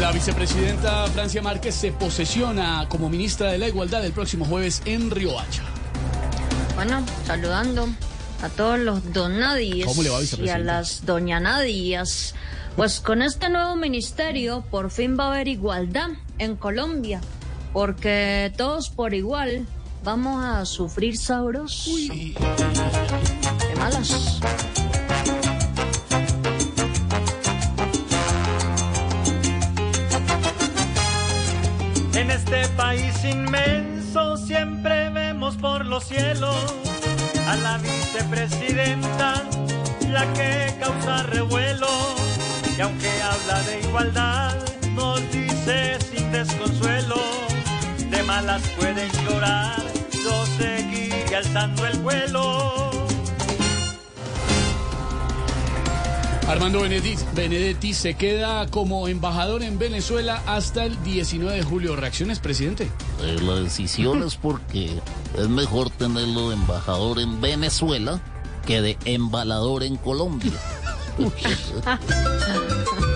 La vicepresidenta Francia Márquez se posesiona como ministra de la Igualdad el próximo jueves en Riohacha. Bueno, saludando a todos los donadíes ¿Cómo le va, y a las doña Nadías. Pues con este nuevo ministerio por fin va a haber igualdad en Colombia, porque todos por igual vamos a sufrir sabrosos. De malas. En este país inmenso siempre vemos por los cielos a la vicepresidenta, la que causa revuelo. Y aunque habla de igualdad, nos dice sin desconsuelo, de malas pueden llorar, yo seguiré alzando el vuelo. Armando Benedetti, Benedetti se queda como embajador en Venezuela hasta el 19 de julio. ¿Reacciones, presidente? Eh, la decisión es porque es mejor tenerlo de embajador en Venezuela que de embalador en Colombia.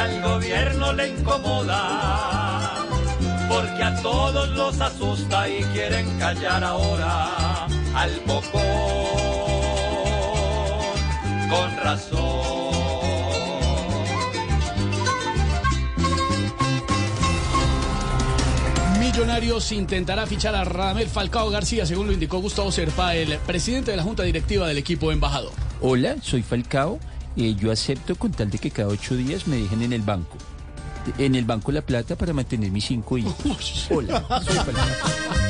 al gobierno le incomoda, porque a todos los asusta y quieren callar ahora al poco, con razón. Millonarios intentará fichar a Radamel Falcao García, según lo indicó Gustavo Serpa, el presidente de la Junta Directiva del equipo embajador. Hola, soy Falcao. Eh, yo acepto con tal de que cada ocho días me dejen en el banco. En el banco La Plata para mantener mis cinco hijos. Hola,